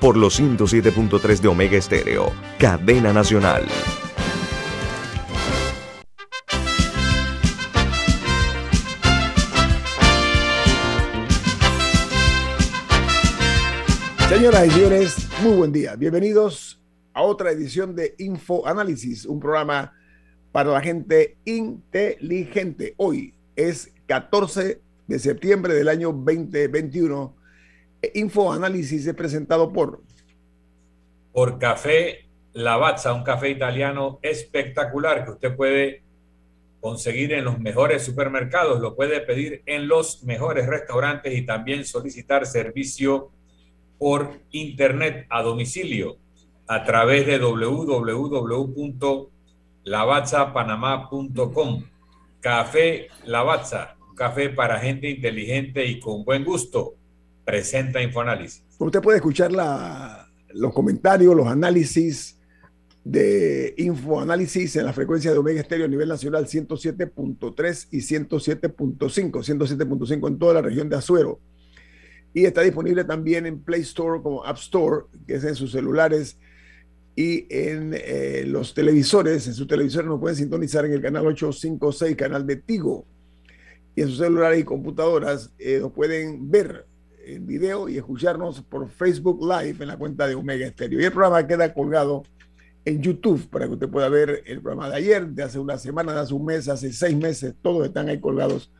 por los 107.3 de Omega Estéreo, cadena nacional. Señoras y señores, muy buen día. Bienvenidos a otra edición de Infoanálisis, un programa para la gente inteligente. Hoy es 14 de septiembre del año 2021 Infoanálisis es presentado por... Por Café Lavazza, un café italiano espectacular que usted puede conseguir en los mejores supermercados, lo puede pedir en los mejores restaurantes y también solicitar servicio por internet a domicilio a través de www.lavazzapanamá.com. Café Lavazza, un café para gente inteligente y con buen gusto presenta Infoanálisis. Usted puede escuchar los comentarios, los análisis de Infoanálisis en la frecuencia de Omega Estéreo a nivel nacional 107.3 y 107.5, 107.5 en toda la región de Azuero. Y está disponible también en Play Store como App Store, que es en sus celulares y en eh, los televisores. En sus televisores nos pueden sintonizar en el canal 856, canal de Tigo. Y en sus celulares y computadoras eh, nos pueden ver en video y escucharnos por Facebook Live en la cuenta de Omega Estéreo. Y el programa queda colgado en YouTube para que usted pueda ver el programa de ayer, de hace una semana, de hace un mes, hace seis meses, todos están ahí colgados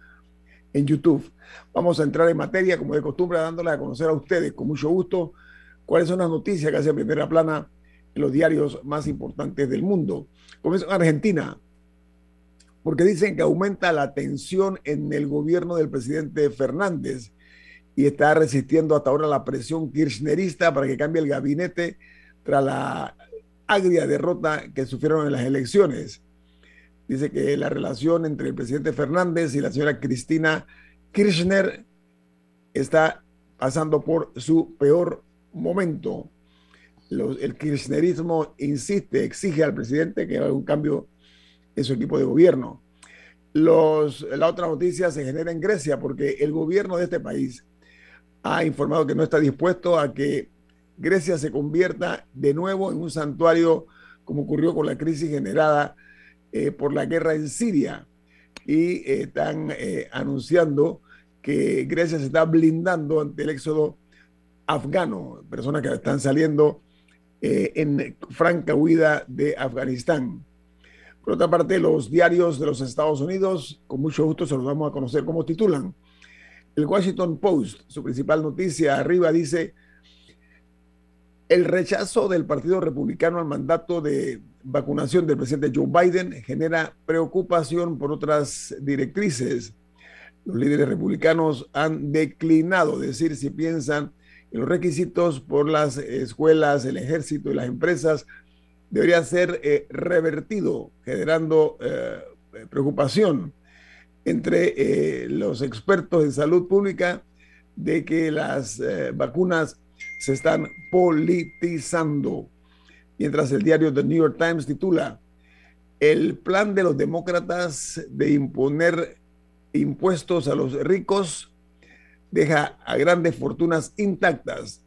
en YouTube. Vamos a entrar en materia, como de costumbre, dándole a conocer a ustedes con mucho gusto cuáles son las noticias que hacen primera plana en los diarios más importantes del mundo. Comienzo en Argentina, porque dicen que aumenta la tensión en el gobierno del presidente Fernández y está resistiendo hasta ahora la presión kirchnerista para que cambie el gabinete tras la agria derrota que sufrieron en las elecciones. Dice que la relación entre el presidente Fernández y la señora Cristina Kirchner está pasando por su peor momento. el kirchnerismo insiste, exige al presidente que haga un cambio en su equipo de gobierno. Los, la otra noticia se genera en Grecia porque el gobierno de este país ha informado que no está dispuesto a que Grecia se convierta de nuevo en un santuario como ocurrió con la crisis generada eh, por la guerra en Siria. Y eh, están eh, anunciando que Grecia se está blindando ante el éxodo afgano, personas que están saliendo en franca huida de Afganistán. Por otra parte, los diarios de los Estados Unidos, con mucho gusto se los vamos a conocer cómo titulan. El Washington Post, su principal noticia arriba dice, el rechazo del Partido Republicano al mandato de vacunación del presidente Joe Biden genera preocupación por otras directrices. Los líderes republicanos han declinado decir si piensan que los requisitos por las escuelas, el ejército y las empresas deberían ser eh, revertido, generando eh, preocupación entre eh, los expertos en salud pública de que las eh, vacunas se están politizando. Mientras el diario The New York Times titula, el plan de los demócratas de imponer impuestos a los ricos deja a grandes fortunas intactas.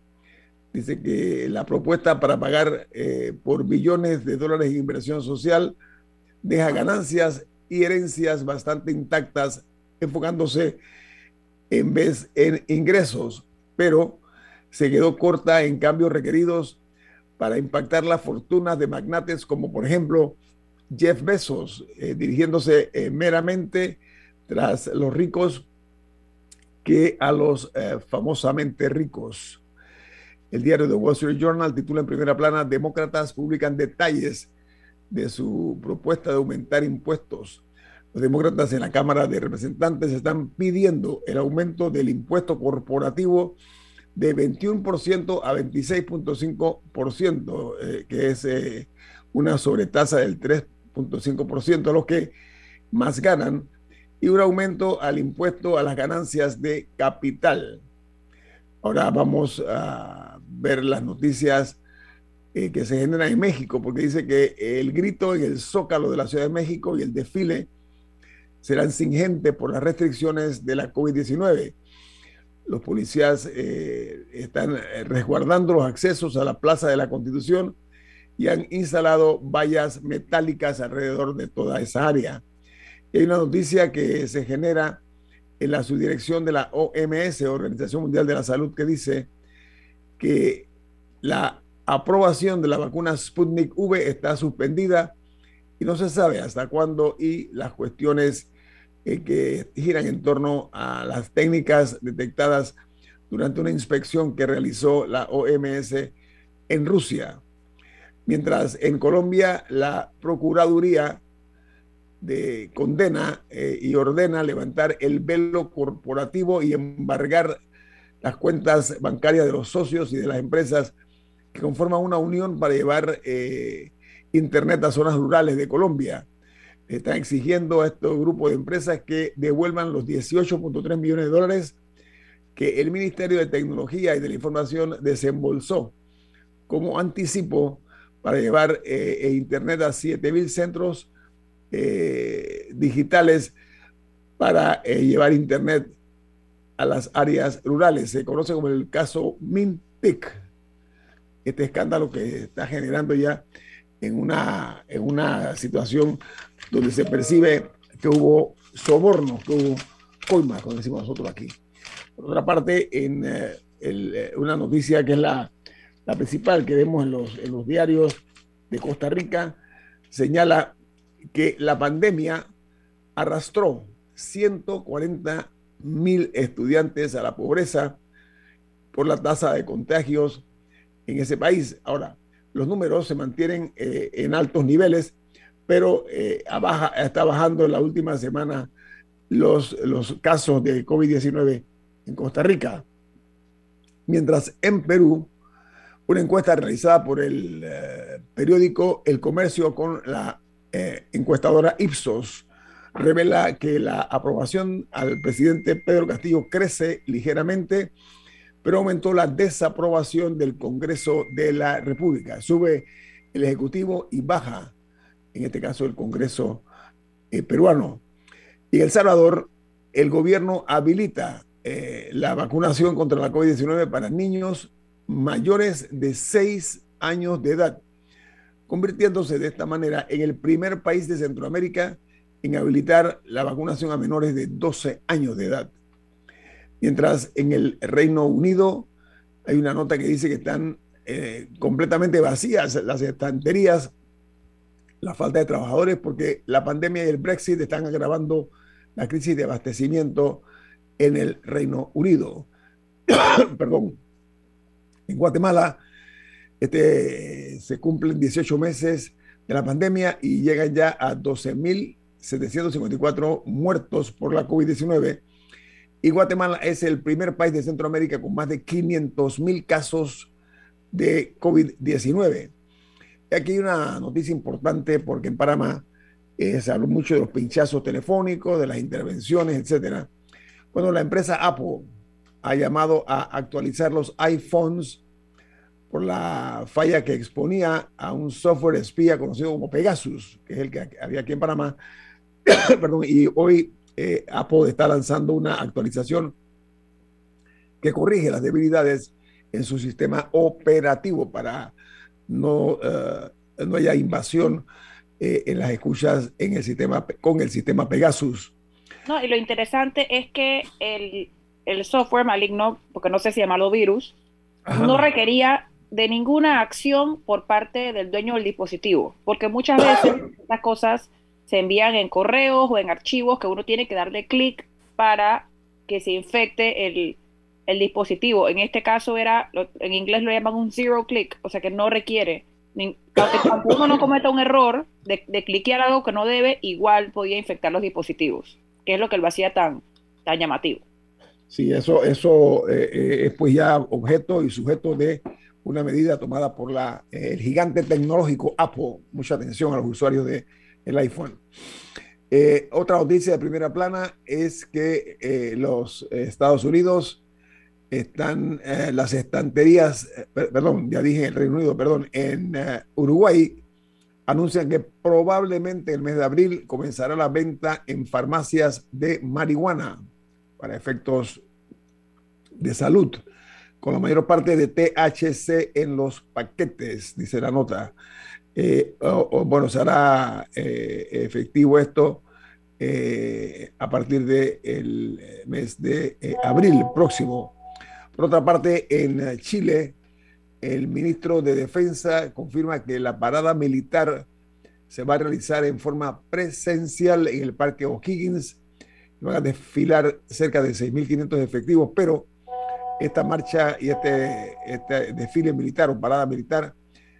Dice que la propuesta para pagar eh, por billones de dólares en inversión social deja ganancias y herencias bastante intactas, enfocándose en vez en ingresos, pero se quedó corta en cambios requeridos para impactar las fortunas de magnates como por ejemplo Jeff Bezos, eh, dirigiéndose eh, meramente tras los ricos que a los eh, famosamente ricos. El diario The Wall Street Journal titula en primera plana, Demócratas publican detalles de su propuesta de aumentar impuestos. Los demócratas en la Cámara de Representantes están pidiendo el aumento del impuesto corporativo de 21% a 26.5%, eh, que es eh, una sobretasa del 3.5%, los que más ganan, y un aumento al impuesto a las ganancias de capital. Ahora vamos a ver las noticias eh, que se generan en México, porque dice que el grito en el zócalo de la Ciudad de México y el desfile serán sin gente por las restricciones de la COVID-19. Los policías eh, están eh, resguardando los accesos a la Plaza de la Constitución y han instalado vallas metálicas alrededor de toda esa área. hay una noticia que se genera en la subdirección de la OMS, Organización Mundial de la Salud, que dice que la aprobación de la vacuna Sputnik V está suspendida y no se sabe hasta cuándo y las cuestiones eh, que giran en torno a las técnicas detectadas durante una inspección que realizó la OMS en Rusia. Mientras en Colombia la Procuraduría de condena eh, y ordena levantar el velo corporativo y embargar las cuentas bancarias de los socios y de las empresas que conforman una unión para llevar eh, Internet a zonas rurales de Colombia están exigiendo a estos grupos de empresas que devuelvan los 18.3 millones de dólares que el Ministerio de Tecnología y de la Información desembolsó como anticipo para llevar eh, e Internet a 7.000 centros eh, digitales para llevar Internet a las áreas rurales. Se conoce como el caso MINTIC, este escándalo que está generando ya en una, en una situación donde se percibe que hubo soborno, que hubo coimas, como decimos nosotros aquí. Por otra parte, en eh, eh, una noticia que es la, la principal que vemos en los, en los diarios de Costa Rica, señala que la pandemia arrastró 140 mil estudiantes a la pobreza por la tasa de contagios en ese país. Ahora, los números se mantienen eh, en altos niveles, pero eh, está bajando en la última semana los, los casos de COVID-19 en Costa Rica. Mientras en Perú, una encuesta realizada por el eh, periódico El Comercio con la encuestadora Ipsos revela que la aprobación al presidente Pedro Castillo crece ligeramente pero aumentó la desaprobación del Congreso de la República. Sube el Ejecutivo y baja, en este caso, el Congreso eh, peruano. Y El Salvador, el gobierno habilita eh, la vacunación contra la COVID-19 para niños mayores de 6 años de edad, convirtiéndose de esta manera en el primer país de Centroamérica en habilitar la vacunación a menores de 12 años de edad. Mientras en el Reino Unido hay una nota que dice que están eh, completamente vacías las estanterías, la falta de trabajadores, porque la pandemia y el Brexit están agravando la crisis de abastecimiento en el Reino Unido. Perdón. En Guatemala este, se cumplen 18 meses de la pandemia y llegan ya a 12.754 muertos por la COVID-19 y Guatemala es el primer país de Centroamérica con más de 500 mil casos de COVID-19. Y aquí hay una noticia importante porque en Panamá eh, se habló mucho de los pinchazos telefónicos, de las intervenciones, etc. Bueno, la empresa Apple ha llamado a actualizar los iPhones por la falla que exponía a un software espía conocido como Pegasus, que es el que había aquí en Panamá. Perdón, y hoy eh, Apple está lanzando una actualización que corrige las debilidades en su sistema operativo para no, eh, no haya invasión eh, en las escuchas en el sistema, con el sistema Pegasus. No, y lo interesante es que el, el software maligno, porque no sé si llamarlo virus, no requería de ninguna acción por parte del dueño del dispositivo, porque muchas veces las cosas se envían en correos o en archivos que uno tiene que darle clic para que se infecte el, dispositivo. En este caso era, en inglés lo llaman un zero click, o sea que no requiere, aunque uno no cometa un error de, de cliquear algo que no debe, igual podía infectar los dispositivos, que es lo que lo hacía tan, tan llamativo. Sí, eso, eso eh, eh, es pues ya objeto y sujeto de una medida tomada por la, el gigante tecnológico Apple. Mucha atención a los usuarios del el iPhone. otra noticia de primera plana es que los Estados Unidos están las estanterías, perdón, ya dije el Reino Unido, perdón, en Uruguay anuncian que probablemente el mes de abril comenzará la venta en farmacias de marihuana para efectos de salud, con la mayor parte de THC en los paquetes, dice la nota. Eh, o, bueno, será eh, efectivo esto eh, a partir del mes de abril próximo. Por otra parte, en Chile, el ministro de Defensa confirma que la parada militar se va a realizar en forma presencial en el Parque O'Higgins. Van a desfilar cerca de 6.500 efectivos, pero esta marcha y este, este, desfile militar o parada militar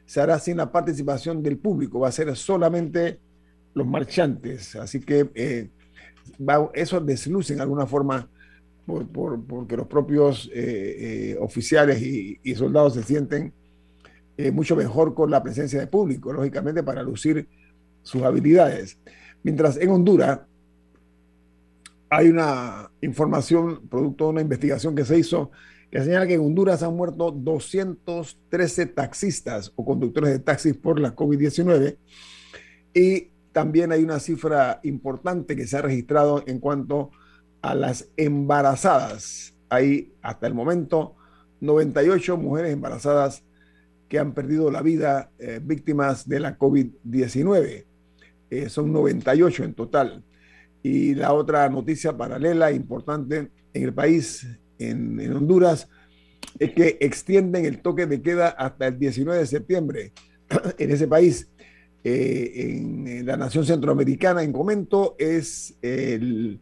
se hará sin la participación del público, va a ser solamente los marchantes. Así que eh, eso desluce en alguna forma por, porque los propios eh, eh, oficiales y, soldados se sienten mucho mejor con la presencia de público, lógicamente para lucir sus habilidades. Mientras en Honduras hay una información producto de una investigación que se hizo que señala que en Honduras han muerto 213 taxistas o conductores de taxis por la COVID-19 y también hay una cifra importante que se ha registrado en cuanto a las embarazadas. Hay hasta el momento 98 mujeres embarazadas que han perdido la vida eh, víctimas de la COVID-19. Eh, son 98 en total. Y la otra noticia paralela importante en el país, en, Honduras, es que extienden el toque de queda hasta el 19 de septiembre en ese país. Eh, en, en, la nación centroamericana, en comento, es el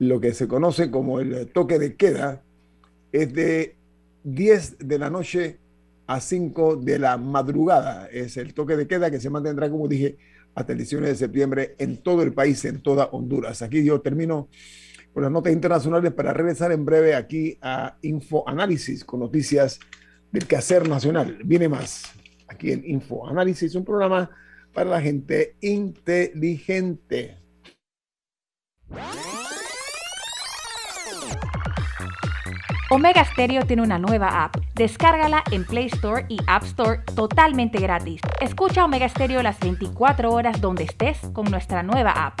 lo que se conoce como el toque de queda, es de 10 de la noche a 5 de la madrugada. Es el toque de queda que se mantendrá, como dije, hasta el 19 de septiembre en todo el país, en toda Honduras. Aquí yo termino con las notas internacionales para regresar en breve aquí a Info Análisis con noticias del quehacer nacional. Viene más aquí en Info Análisis, un programa para la gente inteligente. Omega Stereo tiene una nueva app. Descárgala en Play Store y App Store totalmente gratis. Escucha Omega Stereo las 24 horas donde estés con nuestra nueva app.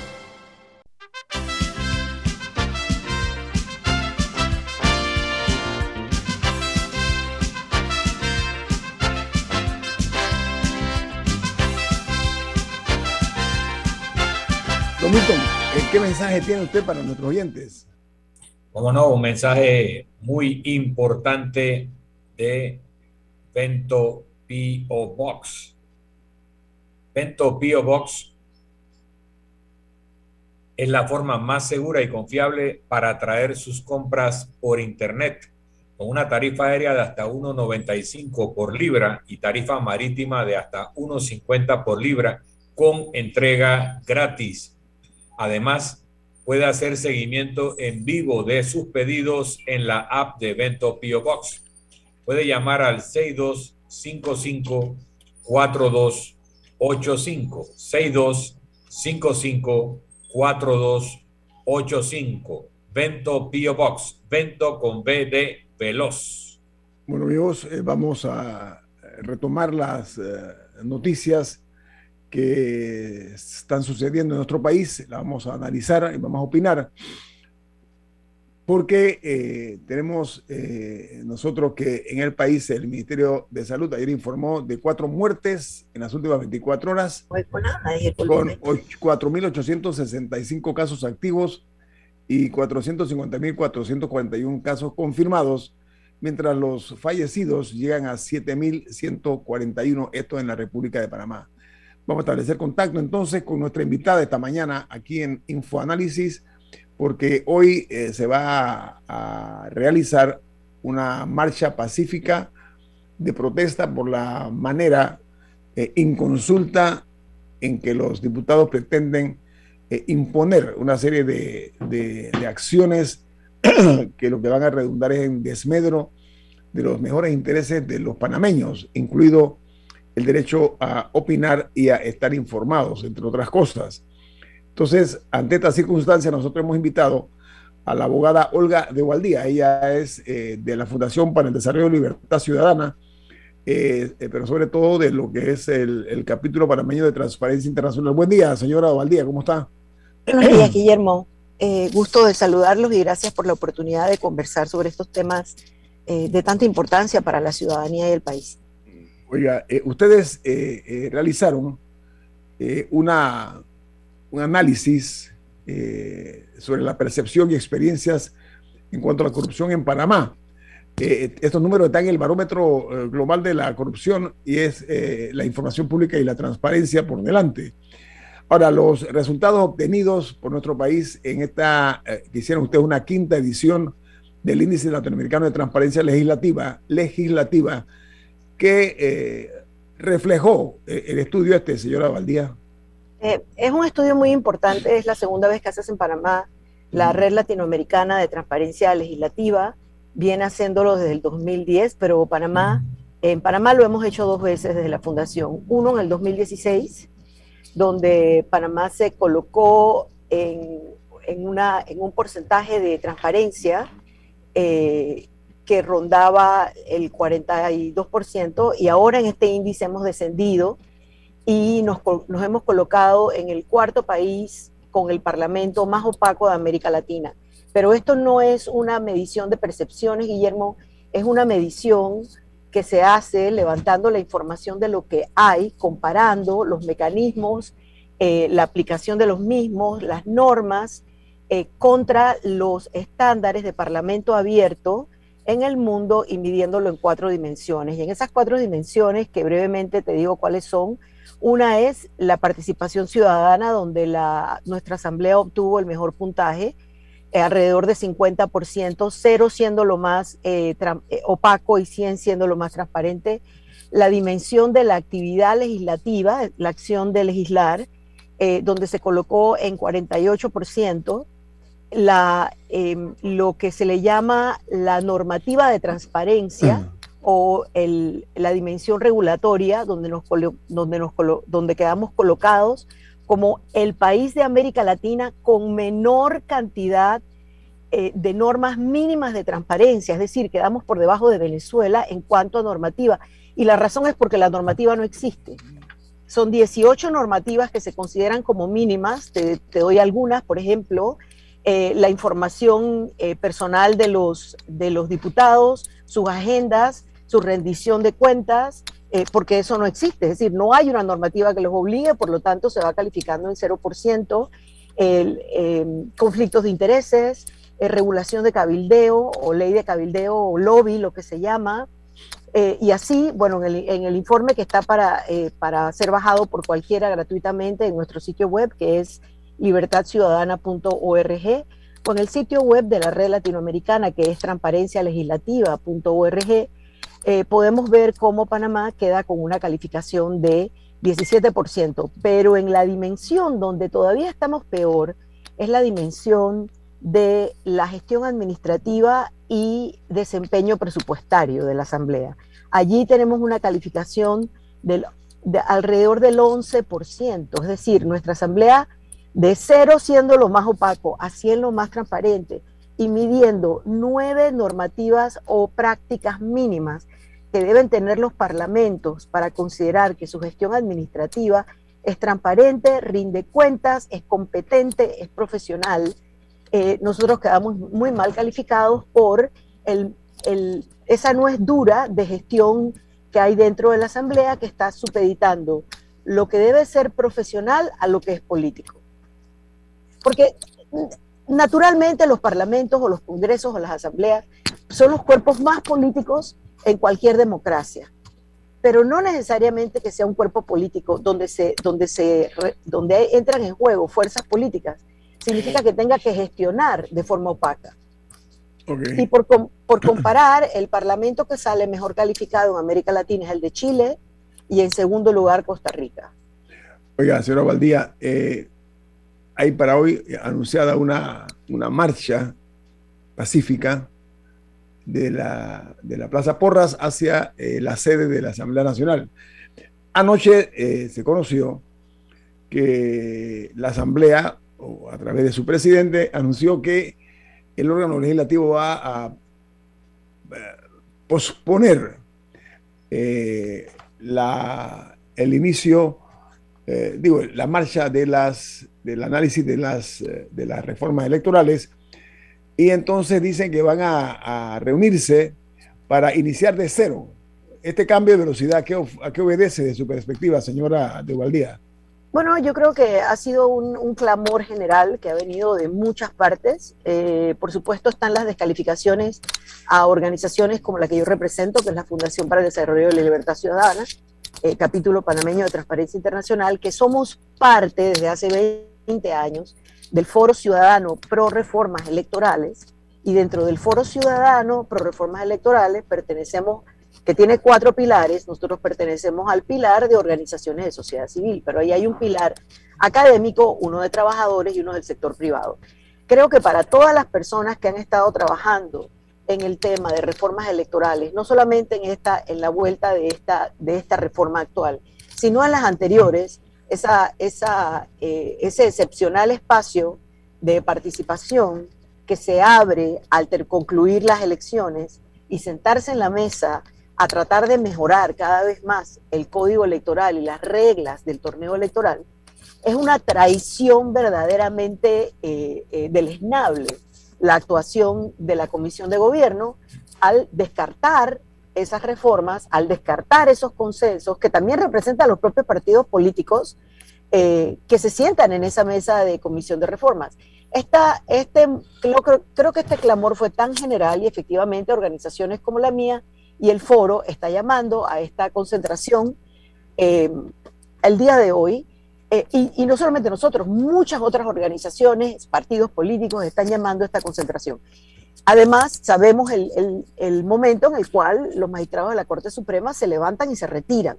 Mensaje tiene usted para nuestros oyentes? Como no, un mensaje muy importante de Vento P.O. Box. Bento P.O. Box es la forma más segura y confiable para traer sus compras por Internet, con una tarifa aérea de hasta 1,95 por libra y tarifa marítima de hasta 1,50 por libra con entrega gratis. Además, puede hacer seguimiento en vivo de sus pedidos en la app de Bento P.O. Box. Puede llamar al 62 55 42 85 62 55 42 85 Vento Pio Box Vento con B de veloz. Bueno amigos, eh, vamos a retomar las eh, noticias que están sucediendo en nuestro país, las vamos a analizar y vamos a opinar porque eh, tenemos eh, nosotros que en el país el Ministerio de Salud ayer informó de cuatro muertes en las últimas 24 horas, con 4.865 casos activos y 450.441 casos confirmados, mientras los fallecidos llegan a 7.141, esto en la República de Panamá. Vamos a establecer contacto entonces con nuestra invitada esta mañana aquí en Infoanálisis porque hoy eh, se va a, realizar una marcha pacífica de protesta por la manera eh, inconsulta en que los diputados pretenden eh, imponer una serie de, de, acciones que lo que van a redundar es en desmedro de los mejores intereses de los panameños, incluido el derecho a opinar y a estar informados, entre otras cosas. Entonces, ante esta circunstancia, nosotros hemos invitado a la abogada Olga de Gualdía. Ella es eh, de la Fundación para el Desarrollo de Libertad Ciudadana, eh, eh, pero sobre todo de lo que es el, capítulo panameño de Transparencia Internacional. Buen día, señora Gualdía, ¿cómo está? Buenos días, Guillermo. gusto de saludarlos y gracias por la oportunidad de conversar sobre estos temas de tanta importancia para la ciudadanía y el país. Oiga, ustedes realizaron una un análisis eh, sobre la percepción y experiencias en cuanto a la corrupción en Panamá. Eh, estos números están en el barómetro eh, global de la corrupción y es la información pública y la transparencia por delante. Ahora, los resultados obtenidos por nuestro país en esta, que hicieron ustedes una quinta edición del Índice Latinoamericano de Transparencia Legislativa, legislativa que reflejó el estudio este, señora Valdía. Eh, es un estudio muy importante, es la segunda vez que haces en Panamá la Red Latinoamericana de Transparencia Legislativa, viene haciéndolo desde el 2010, pero Panamá, en Panamá lo hemos hecho dos veces desde la fundación. Uno en el 2016, donde Panamá se colocó en, una, en un porcentaje de transparencia eh, que rondaba el 42%, y ahora en este índice hemos descendido y nos, hemos colocado en el cuarto país con el parlamento más opaco de América Latina. Pero esto no es una medición de percepciones, Guillermo, es una medición que se hace levantando la información de lo que hay, comparando los mecanismos, eh, la aplicación de los mismos, las normas, eh, contra los estándares de parlamento abierto en el mundo y midiéndolo en cuatro dimensiones. Y en esas cuatro dimensiones, que brevemente te digo cuáles son, una es la participación ciudadana, donde la, nuestra asamblea obtuvo el mejor puntaje, eh, alrededor de 50%, cero siendo lo más eh, eh, opaco y 100 siendo lo más transparente. La dimensión de la actividad legislativa, la acción de legislar, donde se colocó en 48%. La, em, lo que se le llama la normativa de transparencia, o la dimensión regulatoria donde, nos, donde, nos, donde quedamos colocados como el país de América Latina con menor cantidad eh, de normas mínimas de transparencia, es decir, quedamos por debajo de Venezuela en cuanto a normativa. Y la razón es porque la normativa no existe. Son 18 normativas que se consideran como mínimas, te, doy algunas, por ejemplo, eh, la información eh, personal de los, de los diputados, sus agendas, su rendición de cuentas, eh, porque eso no existe. Es decir, no hay una normativa que los obligue, por lo tanto se va calificando en 0% el, em, conflictos de intereses, eh, regulación de cabildeo o ley de cabildeo o lobby, lo que se llama. Y así, bueno, en el, en el, informe que está para, para ser bajado por cualquiera gratuitamente en nuestro sitio web, que es libertadciudadana.org, con el sitio web de la red latinoamericana, que es transparencialegislativa.org, eh, podemos ver cómo Panamá queda con una calificación de 17%, pero en la dimensión donde todavía estamos peor es la dimensión de la gestión administrativa y desempeño presupuestario de la Asamblea. Allí tenemos una calificación de alrededor del 11%, es decir, nuestra Asamblea de cero siendo lo más opaco a 100 lo más transparente y midiendo nueve normativas o prácticas mínimas que deben tener los parlamentos para considerar que su gestión administrativa es transparente, rinde cuentas, es competente, es profesional, eh, nosotros quedamos muy mal calificados por el, esa no es dura de gestión que hay dentro de la Asamblea que está supeditando lo que debe ser profesional a lo que es político. Porque naturalmente los parlamentos o los congresos o las asambleas son los cuerpos más políticos en cualquier democracia, pero no necesariamente que sea un cuerpo político donde, se, donde, se, donde entran en juego fuerzas políticas, significa que tenga que gestionar de forma opaca. Y por, por comparar, el parlamento que sale mejor calificado en América Latina es el de Chile y en segundo lugar Costa Rica. Oiga, señora Valdía, eh, hay para hoy anunciada una, una marcha pacífica de la, de la Plaza Porras hacia eh, la sede de la Asamblea Nacional. Anoche eh, se conoció que la Asamblea, o a través de su presidente, anunció que el órgano legislativo va a, posponer eh, la, el inicio, digo, la marcha de las, del análisis de las, de las reformas electorales y entonces dicen que van a, reunirse para iniciar de cero. Este cambio de velocidad, ¿a qué, obedece de su perspectiva, señora de Valdía? Bueno, yo creo que ha sido un, clamor general que ha venido de muchas partes. Eh, por supuesto, están las descalificaciones a organizaciones como la que yo represento, que es la Fundación para el Desarrollo de la Libertad Ciudadana, eh, capítulo panameño de Transparencia Internacional, que somos parte desde hace 20 años del Foro Ciudadano Pro Reformas Electorales y dentro del Foro Ciudadano Pro Reformas Electorales pertenecemos, que tiene cuatro pilares, nosotros pertenecemos al pilar de organizaciones de sociedad civil, pero ahí hay un pilar académico, uno de trabajadores y uno del sector privado. Creo que para todas las personas que han estado trabajando en el tema de reformas electorales, no solamente en esta, en la vuelta de esta, de esta reforma actual, sino en las anteriores, esa, esa, eh, ese excepcional espacio de participación que se abre al concluir las elecciones y sentarse en la mesa a tratar de mejorar cada vez más el código electoral y las reglas del torneo electoral, es una traición verdaderamente eh, eh, deleznable la actuación de la Comisión de Gobierno al descartar esas reformas, al descartar esos consensos que también representan los propios partidos políticos eh, que se sientan en esa mesa de comisión de reformas. Esta, este, creo, creo, que este clamor fue tan general y efectivamente organizaciones como la mía y el foro está llamando a esta concentración eh, el día de hoy. Eh, y, y, no solamente nosotros, muchas otras organizaciones, partidos políticos están llamando a esta concentración. Además, sabemos el, momento en el cual los magistrados de la Corte Suprema se levantan y se retiran.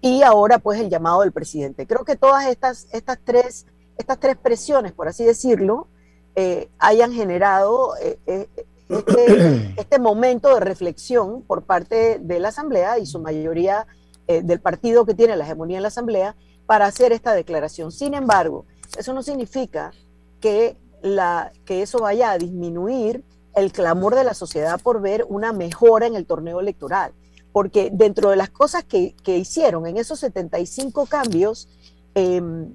Y ahora, pues, el llamado del presidente. Creo que todas estas, estas, tres, estas tres presiones, por así decirlo, eh, hayan generado eh, eh, este, este, momento de reflexión por parte de la Asamblea y su mayoría del partido que tiene la hegemonía en la Asamblea para hacer esta declaración. Sin embargo, eso no significa que, la, que eso vaya a disminuir el clamor de la sociedad por ver una mejora en el torneo electoral. Porque dentro de las cosas que, hicieron en esos 75 cambios, em,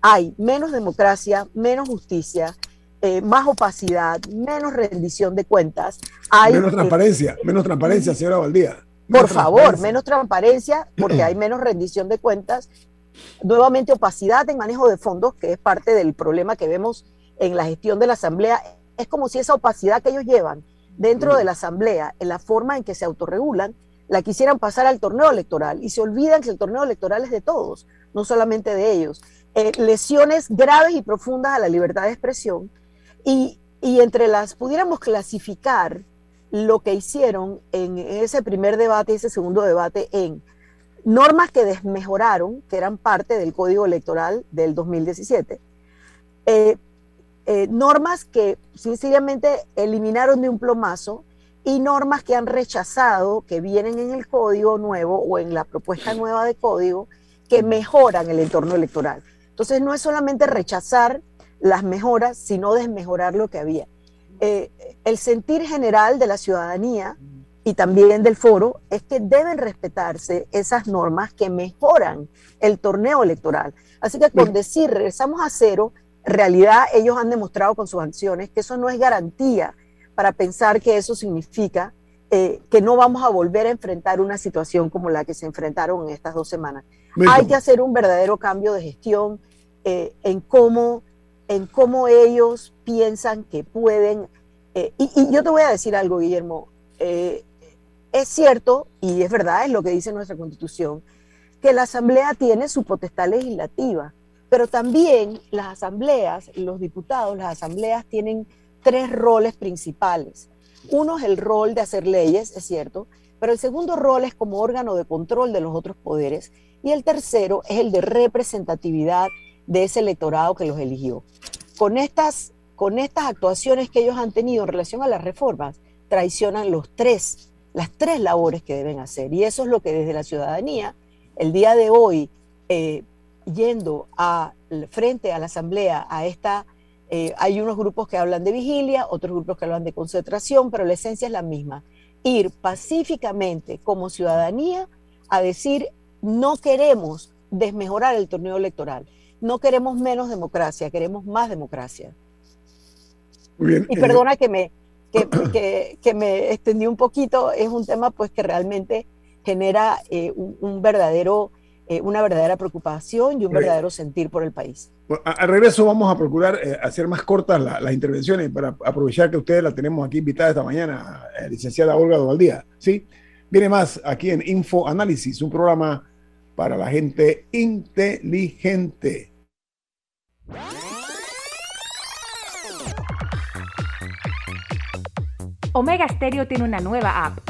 hay menos democracia, menos justicia, eh, más opacidad, menos rendición de cuentas. Hay, menos transparencia, menos transparencia, señora Valdía. por favor, menos transparencia, porque hay menos rendición de cuentas. Nuevamente, opacidad en manejo de fondos, que es parte del problema que vemos en la gestión de la Asamblea es como si esa opacidad que ellos llevan dentro de la Asamblea, en la forma en que se autorregulan, la quisieran pasar al torneo electoral y se olvidan que el torneo electoral es de todos, no solamente de ellos. Eh, lesiones graves y profundas a la libertad de expresión y, entre las pudiéramos clasificar lo que hicieron en ese primer debate y ese segundo debate en normas que desmejoraron, que eran parte del código electoral del 2017, eh, eh, normas que sencillamente eliminaron de un plomazo y normas que han rechazado, que vienen en el código nuevo o en la propuesta nueva de código, que mejoran el entorno electoral. Entonces no es solamente rechazar las mejoras, sino desmejorar lo que había. eh, el sentir general de la ciudadanía y también del foro es que deben respetarse esas normas que mejoran el torneo electoral. Así que con decir regresamos a cero, realidad ellos han demostrado con sus acciones que eso no es garantía para pensar que eso significa eh, que no vamos a volver a enfrentar una situación como la que se enfrentaron en estas dos semanas. Hay que hacer un verdadero cambio de gestión eh, en, cómo, en cómo ellos piensan que pueden. Eh, y, y, yo te voy a decir algo, Guillermo. es cierto, y es verdad, es lo que dice nuestra constitución, que la Asamblea tiene su potestad legislativa, pero también las asambleas, los diputados, las asambleas tienen tres roles principales. Uno es el rol de hacer leyes, es cierto, pero el segundo rol es como órgano de control de los otros poderes y el tercero es el de representatividad de ese electorado que los eligió. Con estas, con estas actuaciones que ellos han tenido en relación a las reformas, traicionan los tres, las tres labores que deben hacer. Y eso es lo que desde la ciudadanía, el día de hoy, eh, yendo a, frente a la Asamblea, a esta eh, hay unos grupos que hablan de vigilia, otros grupos que hablan de concentración, pero la esencia es la misma. Ir pacíficamente como ciudadanía a decir, no queremos desmejorar el torneo electoral, no queremos menos democracia, queremos más democracia. y eh, perdona que, me, que, me extendí un poquito, es un tema pues que realmente genera eh, un verdadero eh, una verdadera preocupación y un verdadero sentir por el país. al regreso vamos a procurar eh, hacer más cortas las intervenciones para aprovechar que ustedes la tenemos aquí invitada esta mañana, eh, licenciada Olga Dovaldía. ¿sí? Viene más aquí en Info Análisis, un programa para la gente inteligente. Omega Stereo tiene una nueva app.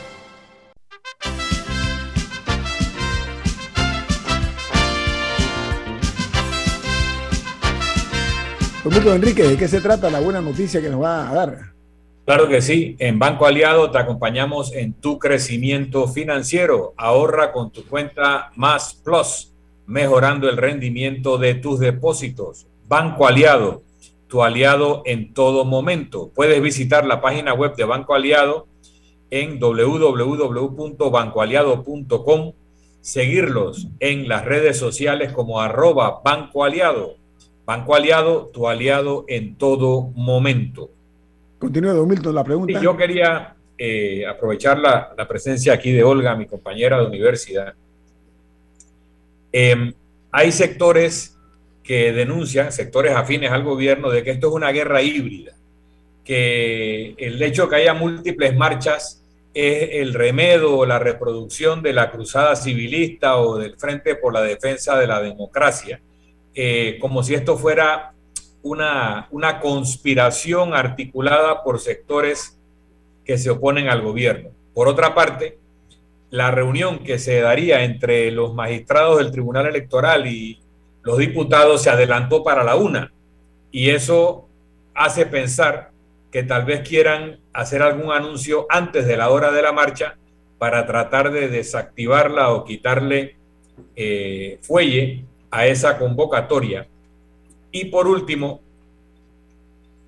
Don Enrique, ¿de qué se trata la buena noticia que nos va a dar? Claro que sí. En Banco Aliado te acompañamos en tu crecimiento financiero. Ahorra con tu cuenta Más Plus, mejorando el rendimiento de tus depósitos. Banco Aliado, tu aliado en todo momento. Puedes visitar la página web de Banco Aliado en www.bancoaliado.com, seguirlos en las redes sociales como arroba Banco Aliado Banco Aliado, tu aliado en todo momento. Continúa, don Milton, la pregunta. yo quería eh, aprovechar la, presencia aquí de Olga, mi compañera de universidad. Em, hay sectores que denuncian, sectores afines al gobierno, de que esto es una guerra híbrida, que el hecho de que haya múltiples marchas es el remedo o la reproducción de la cruzada civilista o del Frente por la Defensa de la Democracia eh, como si esto fuera una, una conspiración articulada por sectores que se oponen al gobierno. Por otra parte, la reunión que se daría entre los magistrados del Tribunal Electoral y los diputados se adelantó para la una. Y eso hace pensar que tal vez quieran hacer algún anuncio antes de la hora de la marcha para tratar de desactivarla o quitarle eh, fuelle a esa convocatoria. Y por último,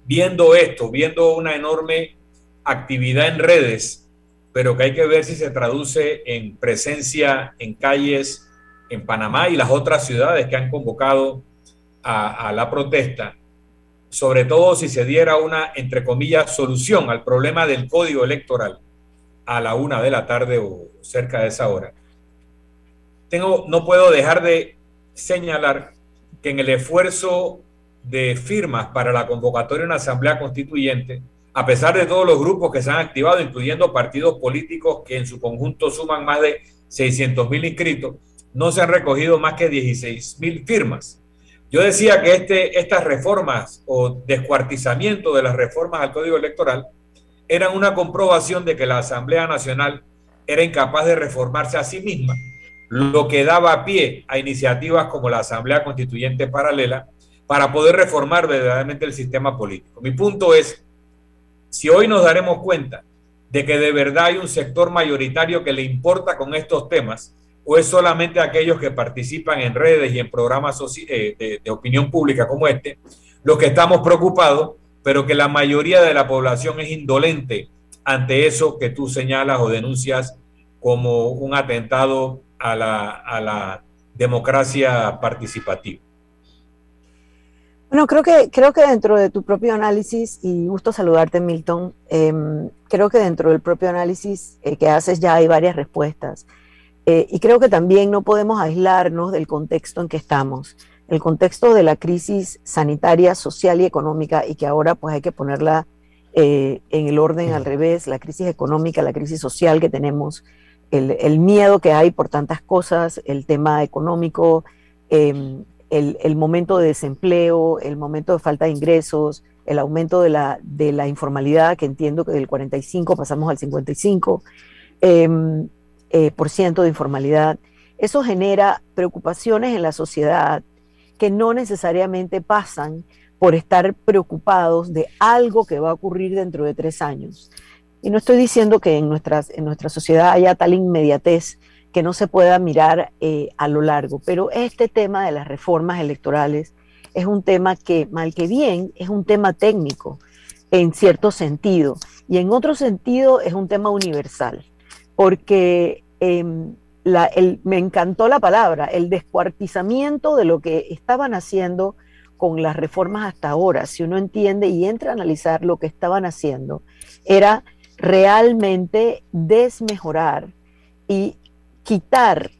viendo esto, viendo una enorme actividad en redes pero que hay que ver si se traduce en presencia en calles en Panamá y las otras ciudades que han convocado a, la protesta, sobre todo si se diera una, entre comillas, solución al problema del código electoral a la una de la tarde o cerca de esa hora. Tengo, no puedo dejar de señalar que en el esfuerzo de firmas para la convocatoria de una asamblea constituyente, a pesar de todos los grupos que se han activado, incluyendo partidos políticos que en su conjunto suman más de 600 mil inscritos, no se han recogido más que 16 mil firmas. Yo decía que este, estas reformas o descuartizamiento de las reformas al Código Electoral eran una comprobación de que la Asamblea Nacional era incapaz de reformarse a sí misma, lo que daba pie a iniciativas como la Asamblea Constituyente Paralela para poder reformar verdaderamente el sistema político. Mi punto es si hoy nos daremos cuenta de que de verdad hay un sector mayoritario que le importa con estos temas, o es solamente aquellos que participan en redes y en programas eh, de, opinión pública como este, los que estamos preocupados, pero que la mayoría de la población es indolente ante eso que tú señalas o denuncias como un atentado a la democracia participativa. Bueno, creo que, creo que dentro de tu propio análisis, y gusto saludarte Milton, em, creo que dentro del propio análisis eh, que haces ya hay varias respuestas. Eh, y creo que también no podemos aislarnos del contexto en que estamos, el contexto de la crisis sanitaria, social y económica, y que ahora pues hay que ponerla eh, en el orden al revés, la crisis económica, la crisis social que tenemos, el, miedo que hay por tantas cosas, el tema económico, em, el, momento de desempleo, el momento de falta de ingresos, el aumento de la, informalidad, que entiendo que del 45 pasamos al 55 em, eh, por ciento de informalidad, eso genera preocupaciones en la sociedad que no necesariamente pasan por estar preocupados de algo que va a ocurrir dentro de tres años. Y no estoy diciendo que en, nuestras, en nuestra sociedad haya tal inmediatez que no se pueda mirar eh, a lo largo. Pero este tema de las reformas electorales es un tema que, mal que bien, es un tema técnico en cierto sentido y en otro sentido es un tema universal, porque em, me encantó la palabra, el descuartizamiento de lo que estaban haciendo con las reformas hasta ahora, si uno entiende y entra a analizar lo que estaban haciendo, era realmente desmejorar y quitar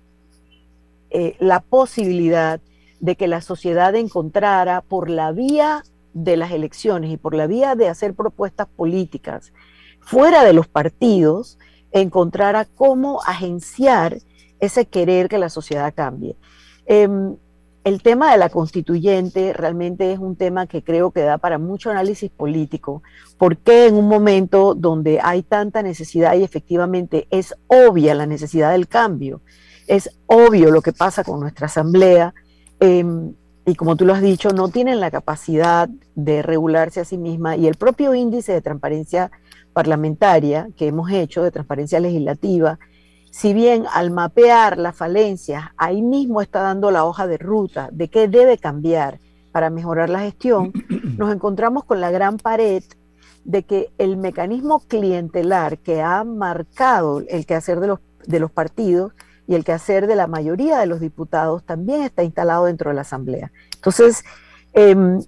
eh, la posibilidad de que la sociedad encontrara por la vía de las elecciones y por la vía de hacer propuestas políticas fuera de los partidos, encontrara cómo agenciar ese querer que la sociedad cambie. Em, el tema de la constituyente realmente es un tema que creo que da para mucho análisis político, porque en un momento donde hay tanta necesidad y efectivamente es obvia la necesidad del cambio, es obvio lo que pasa con nuestra asamblea, em, y como tú lo has dicho, no tienen la capacidad de regularse a sí misma y el propio índice de transparencia parlamentaria que hemos hecho, de transparencia legislativa, si bien al mapear las falencias, ahí mismo está dando la hoja de ruta de qué debe cambiar para mejorar la gestión, nos encontramos con la gran pared de que el mecanismo clientelar que ha marcado el quehacer de los, de los partidos y el quehacer de la mayoría de los diputados también está instalado dentro de la Asamblea. Entonces, em,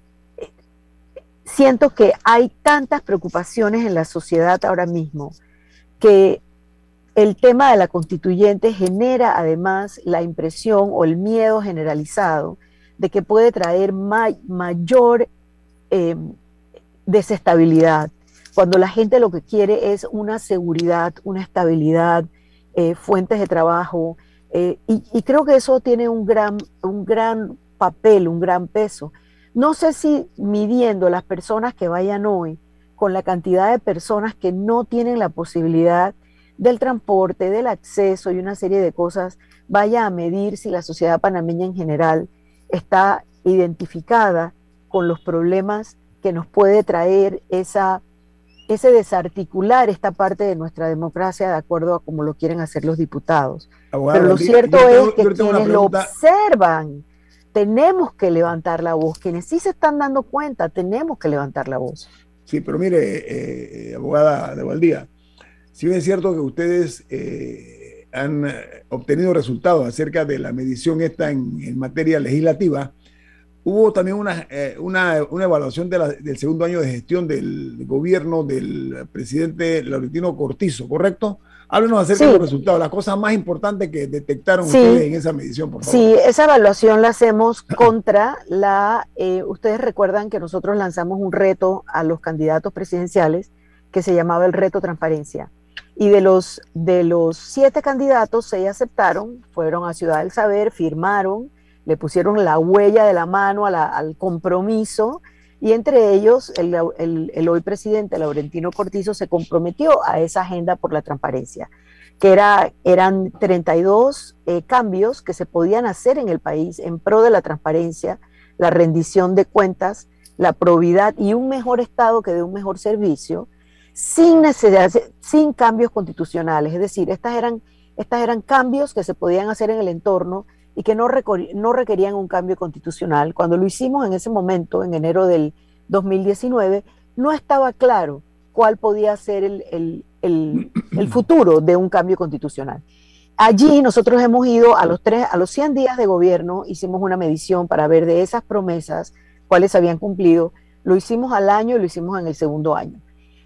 siento que hay tantas preocupaciones en la sociedad ahora mismo que el tema de la constituyente genera además la impresión o el miedo generalizado de que puede traer mayor em, desestabilidad, cuando la gente lo que quiere es una seguridad, una estabilidad, eh, fuentes de trabajo, eh, y, y, creo que eso tiene un gran, un gran papel, un gran peso. No sé si midiendo las personas que vayan hoy con la cantidad de personas que no tienen la posibilidad del transporte, del acceso y una serie de cosas vaya a medir si la sociedad panameña en general está identificada con los problemas que nos puede traer esa, ese desarticular esta parte de nuestra democracia de acuerdo a como lo quieren hacer los diputados. Pero lo cierto es que quienes lo observan, tenemos que levantar la voz. Quienes sí se están dando cuenta, tenemos que levantar la voz. Sí, pero mire, eh, eh, abogada de Valdía, si bien es cierto que ustedes eh, han eh, obtenido resultados acerca de la medición esta en, materia legislativa, hubo también una, eh, una, evaluación del segundo año de gestión del gobierno del presidente Laurentino Cortizo, ¿correcto? Háblenos acerca de los resultados, las cosas más importantes que detectaron ustedes en esa medición, por favor. Sí, esa evaluación la hacemos contra la, ustedes recuerdan que nosotros lanzamos un reto a los candidatos presidenciales que se llamaba el reto transparencia. Y de los, de los siete candidatos, seis aceptaron, fueron a Ciudad del Saber, firmaron, le pusieron la huella de la mano al compromiso y entre ellos el, el, hoy presidente Laurentino Cortizo se comprometió a esa agenda por la transparencia, que era, eran 32 eh, cambios que se podían hacer en el país en pro de la transparencia, la rendición de cuentas, la probidad y un mejor Estado que dé un mejor servicio sin necesidad, sin cambios constitucionales. Es decir, estas eran, estas eran cambios que se podían hacer en el entorno y que no, no requerían un cambio constitucional. Cuando lo hicimos en ese momento, en enero del 2019, no estaba claro cuál podía ser el, el, futuro de un cambio constitucional. Allí nosotros hemos ido a los, tres, a los 100 días de gobierno, hicimos una medición para ver de esas promesas cuáles habían cumplido. Lo hicimos al año y lo hicimos en el segundo año.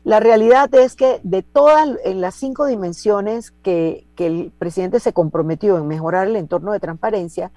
La realidad es que de todas en las cinco dimensiones que, el presidente se comprometió en mejorar el entorno de transparencia,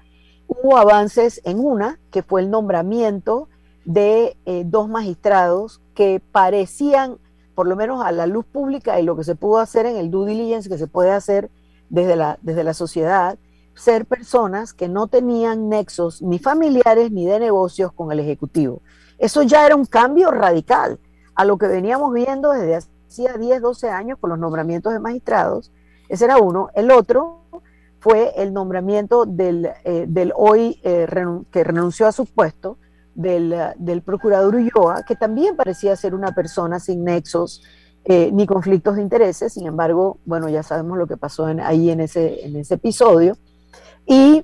hubo avances en una, que fue el nombramiento de eh, dos magistrados que parecían, por lo menos a la luz pública y lo que se pudo hacer en el due diligence que se puede hacer desde la, desde la sociedad, ser personas que no tenían nexos ni familiares ni de negocios con el Ejecutivo. Eso ya era un cambio radical a lo que veníamos viendo desde hacía 10, 12 años con los nombramientos de magistrados. Ese era uno. El otro fue el nombramiento del, eh, del hoy eh, que renunció a su puesto, del, del, procurador Ulloa, que también parecía ser una persona sin nexos eh, ni conflictos de intereses. Sin embargo, bueno, ya sabemos lo que pasó ahí en ese, en ese episodio. Y,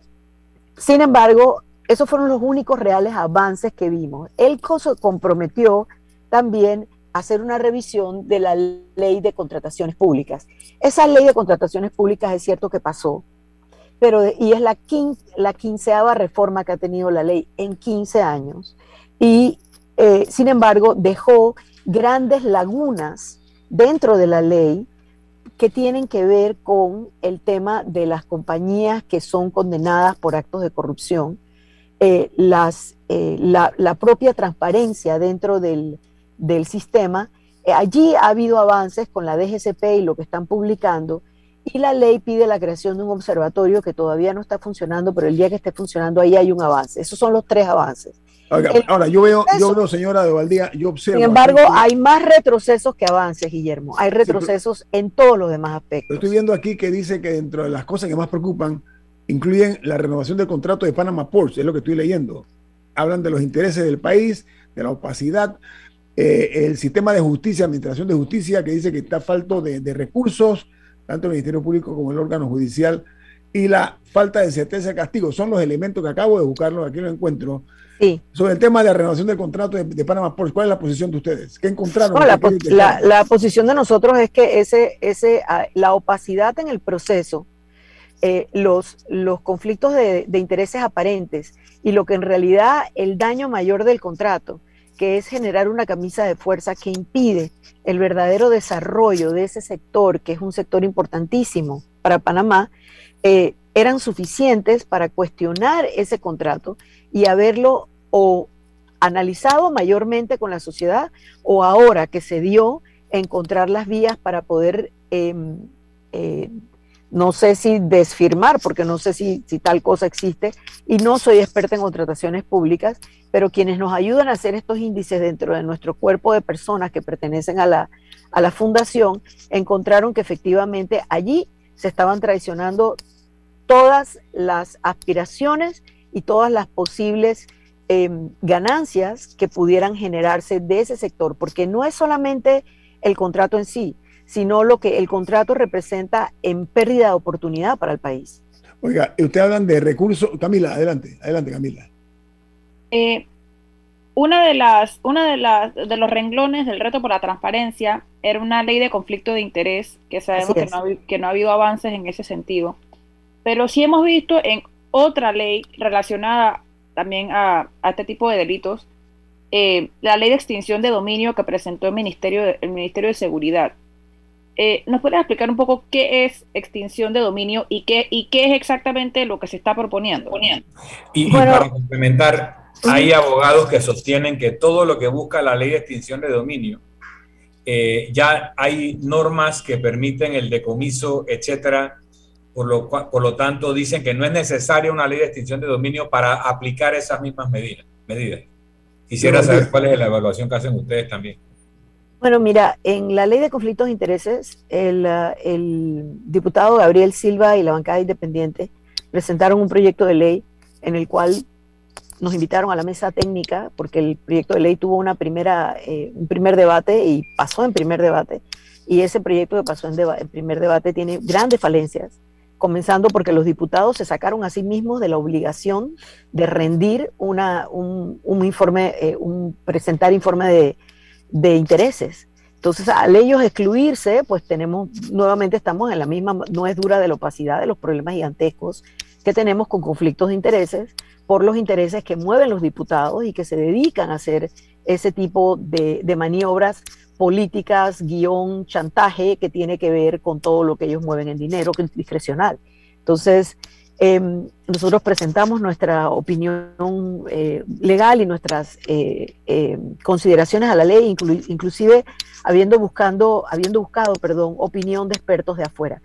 sin embargo, esos fueron los únicos reales avances que vimos. Él comprometió también hacer una revisión de la ley de contrataciones públicas. Esa ley de contrataciones públicas es cierto que pasó, pero y es la, la quinceava reforma que ha tenido la ley en 15 años. Y eh, sin embargo dejó grandes lagunas dentro de la ley que tienen que ver con el tema de las compañías que son condenadas por actos de corrupción, eh, las, eh, la propia transparencia dentro del, del sistema. Eh, allí ha habido avances con la DGCP y lo que están publicando, y la ley pide la creación de un observatorio que todavía no está funcionando, pero el día que esté funcionando ahí hay un avance. Esos son los tres avances. ahora, yo veo, yo veo, señora de Valdía, yo observo. Sin embargo, hay más retrocesos que avances, Guillermo. Hay retrocesos en todos los demás aspectos. Estoy viendo aquí que dice que dentro de las cosas que más preocupan incluyen la renovación del contrato de Panama Ports, es lo que estoy leyendo. Hablan de los intereses del país, de la opacidad, eh, el sistema de justicia, administración de justicia, que dice que está falto de, recursos, tanto el Ministerio Público como el órgano judicial, y la falta de certeza de castigo. Son los elementos que acabo de buscarlos, aquí lo encuentro. Sí. Sobre el tema de la renovación del contrato de, Panamá Ports, ¿cuál es la posición de ustedes? ¿Qué encontraron? la, posición de nosotros es que ese, ese, ah, la opacidad en el proceso, eh, los, los conflictos de, de intereses aparentes y lo que en realidad el daño mayor del contrato que es generar una camisa de fuerza que impide el verdadero desarrollo de ese sector, que es un sector importantísimo para Panamá, eh, eran suficientes para cuestionar ese contrato y haberlo o analizado mayormente con la sociedad o ahora que se dio encontrar las vías para poder em, eh, no sé si desfirmar, porque no sé si, tal cosa existe, y no soy experta en contrataciones públicas, pero quienes nos ayudan a hacer estos índices dentro de nuestro cuerpo de personas que pertenecen a la, a la fundación, encontraron que efectivamente allí se estaban traicionando todas las aspiraciones y todas las posibles em, ganancias que pudieran generarse de ese sector, porque no es solamente el contrato en sí, sino lo que el contrato representa en pérdida de oportunidad para el país. Oiga, usted hablan de recursos. Camila, adelante, adelante, Camila. Eh, una de las, una de las, de los renglones del reto por la transparencia era una ley de conflicto de interés, que sabemos que no, que no, ha habido avances en ese sentido. Pero sí hemos visto en otra ley relacionada también a, este tipo de delitos, eh, la ley de extinción de dominio que presentó el Ministerio de, el Ministerio de Seguridad. Eh, ¿Nos puedes explicar un poco qué es extinción de dominio y qué, y qué es exactamente lo que se está proponiendo? Y, para complementar, hay abogados que sostienen que todo lo que busca la ley de extinción de dominio, eh, ya hay normas que permiten el decomiso, etcétera. Por lo, por lo tanto, dicen que no es necesaria una ley de extinción de dominio para aplicar esas mismas medidas. medidas. Quisiera saber cuál es la evaluación que hacen ustedes también. Bueno, mira, en la ley de conflictos de intereses, el, uh, el, diputado Gabriel Silva y la bancada independiente presentaron un proyecto de ley en el cual nos invitaron a la mesa técnica porque el proyecto de ley tuvo una primera, eh, un primer debate y pasó en primer debate. Y ese proyecto que pasó en, en, primer debate tiene grandes falencias, comenzando porque los diputados se sacaron a sí mismos de la obligación de rendir una, un, un informe, eh, un, presentar informe de, de intereses. Entonces, al ellos excluirse, pues tenemos, nuevamente estamos en la misma, no es dura de la opacidad de los problemas gigantescos que tenemos con conflictos de intereses, por los intereses que mueven los diputados y que se dedican a hacer ese tipo de, maniobras políticas, guion, chantaje, que tiene que ver con todo lo que ellos mueven en dinero, que es discrecional. Entonces, em, nosotros presentamos nuestra opinión eh, legal y nuestras eh, em, consideraciones a la ley, inclusive habiendo, buscando, habiendo buscado perdón, opinión de expertos de afuera.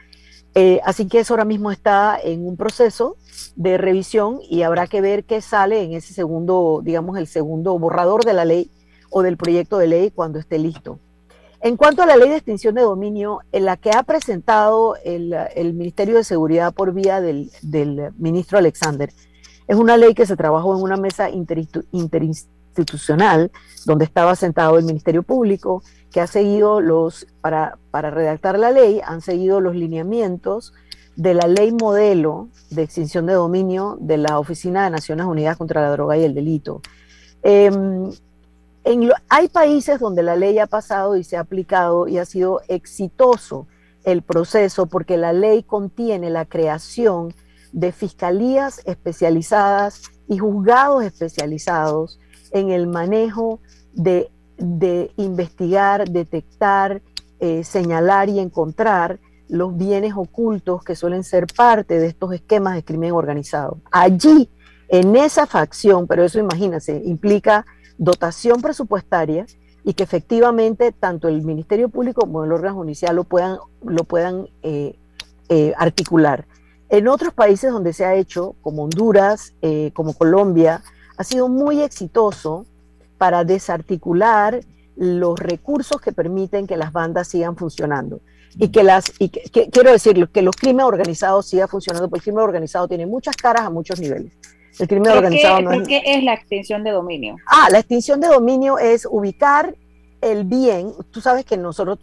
Eh, así que eso ahora mismo está en un proceso de revisión y habrá que ver qué sale en ese segundo, digamos, el segundo borrador de la ley o del proyecto de ley cuando esté listo. En cuanto a la ley de extinción de dominio, en la que ha presentado el, Ministerio de Seguridad por vía del, ministro Alexander, es una ley que se trabajó en una mesa interinstitucional donde estaba sentado el Ministerio Público, que ha seguido los, para, redactar la ley, han seguido los lineamientos de la ley modelo de extinción de dominio de la Oficina de Naciones Unidas contra la Droga y el Delito. Em, en hay países donde la ley ha pasado y se ha aplicado y ha sido exitoso el proceso porque la ley contiene la creación de fiscalías especializadas y juzgados especializados en el manejo de de investigar, detectar, eh, señalar y encontrar los bienes ocultos que suelen ser parte de estos esquemas de crimen organizado. Allí, en esa facción, pero eso imagínense, implica dotación presupuestaria y que efectivamente tanto el Ministerio Público como el órgano judicial lo puedan, lo puedan eh, eh, articular. En otros países donde se ha hecho, como Honduras, como Colombia, ha sido muy exitoso para desarticular los recursos que permiten que las bandas sigan funcionando. Y que las, y que, quiero decir, que los crímenes organizados sigan funcionando, porque el crimen organizado tiene muchas caras a muchos niveles. El crimen organizado no es... ¿Qué es la extinción de dominio? Ah, la extinción de dominio es ubicar el bien. Tú sabes que nosotros,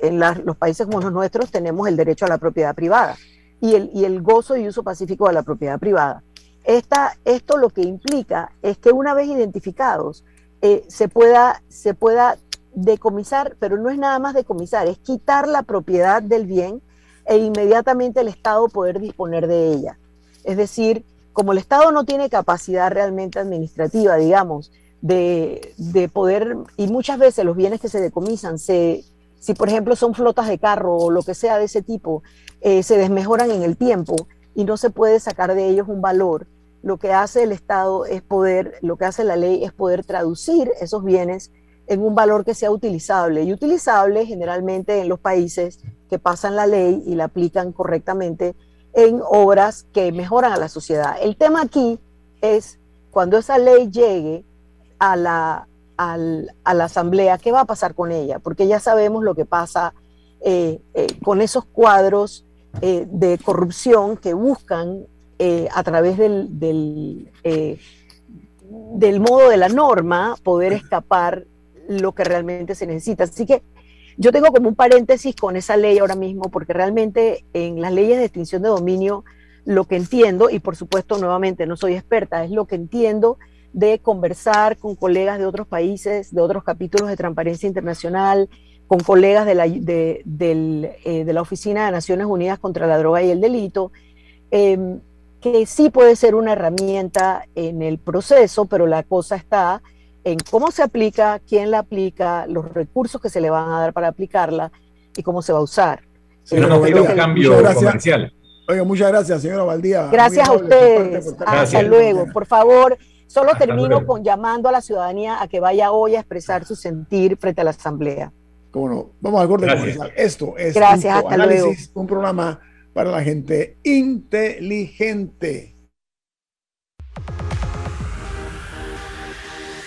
en los países como los nuestros, tenemos el derecho a la propiedad privada y el, y el gozo y uso pacífico de la propiedad privada. Esta, esto lo que implica es que una vez identificados, eh, se, pueda, se pueda decomisar, pero no es nada más decomisar, es quitar la propiedad del bien e inmediatamente el Estado poder disponer de ella. Es decir, como el Estado no tiene capacidad realmente administrativa, digamos, de, poder, y muchas veces los bienes que se decomisan, se, si por ejemplo son flotas de carro o lo que sea de ese tipo, eh, se desmejoran en el tiempo y no se puede sacar de ellos un valor, lo que hace el Estado es poder, lo que hace la ley es poder traducir esos bienes en un valor que sea utilizable. Y utilizable generalmente en los países que pasan la ley y la aplican correctamente en obras que mejoran a la sociedad. El tema aquí es cuando esa ley llegue a la, a la Asamblea, ¿qué va a pasar con ella? Porque ya sabemos lo que pasa eh, eh, con esos cuadros eh, de corrupción que buscan a través del, del, del, modo de la norma poder escapar lo que realmente se necesita. Así que yo tengo como un paréntesis con esa ley ahora mismo, porque realmente en las leyes de extinción de dominio, lo que entiendo, y por supuesto nuevamente no soy experta, es lo que entiendo de conversar con colegas de otros países, de otros capítulos de Transparencia Internacional, con colegas de la, de, eh, la Oficina de Naciones Unidas contra la Droga y el Delito, em, que sí puede ser una herramienta en el proceso, pero la cosa está en cómo se aplica, quién la aplica, los recursos que se le van a dar para aplicarla y cómo se va a usar. Sí, no, un cambio comercial. Oiga, muchas gracias, señora Valdía. Gracias a ustedes. Hasta luego. Por favor, solo termino con llamando a la ciudadanía a que vaya hoy a expresar su sentir frente a la Asamblea. Cómo no. Vamos al corte comercial. Esto es Gracias, hasta Análisis, un programa para la gente inteligente.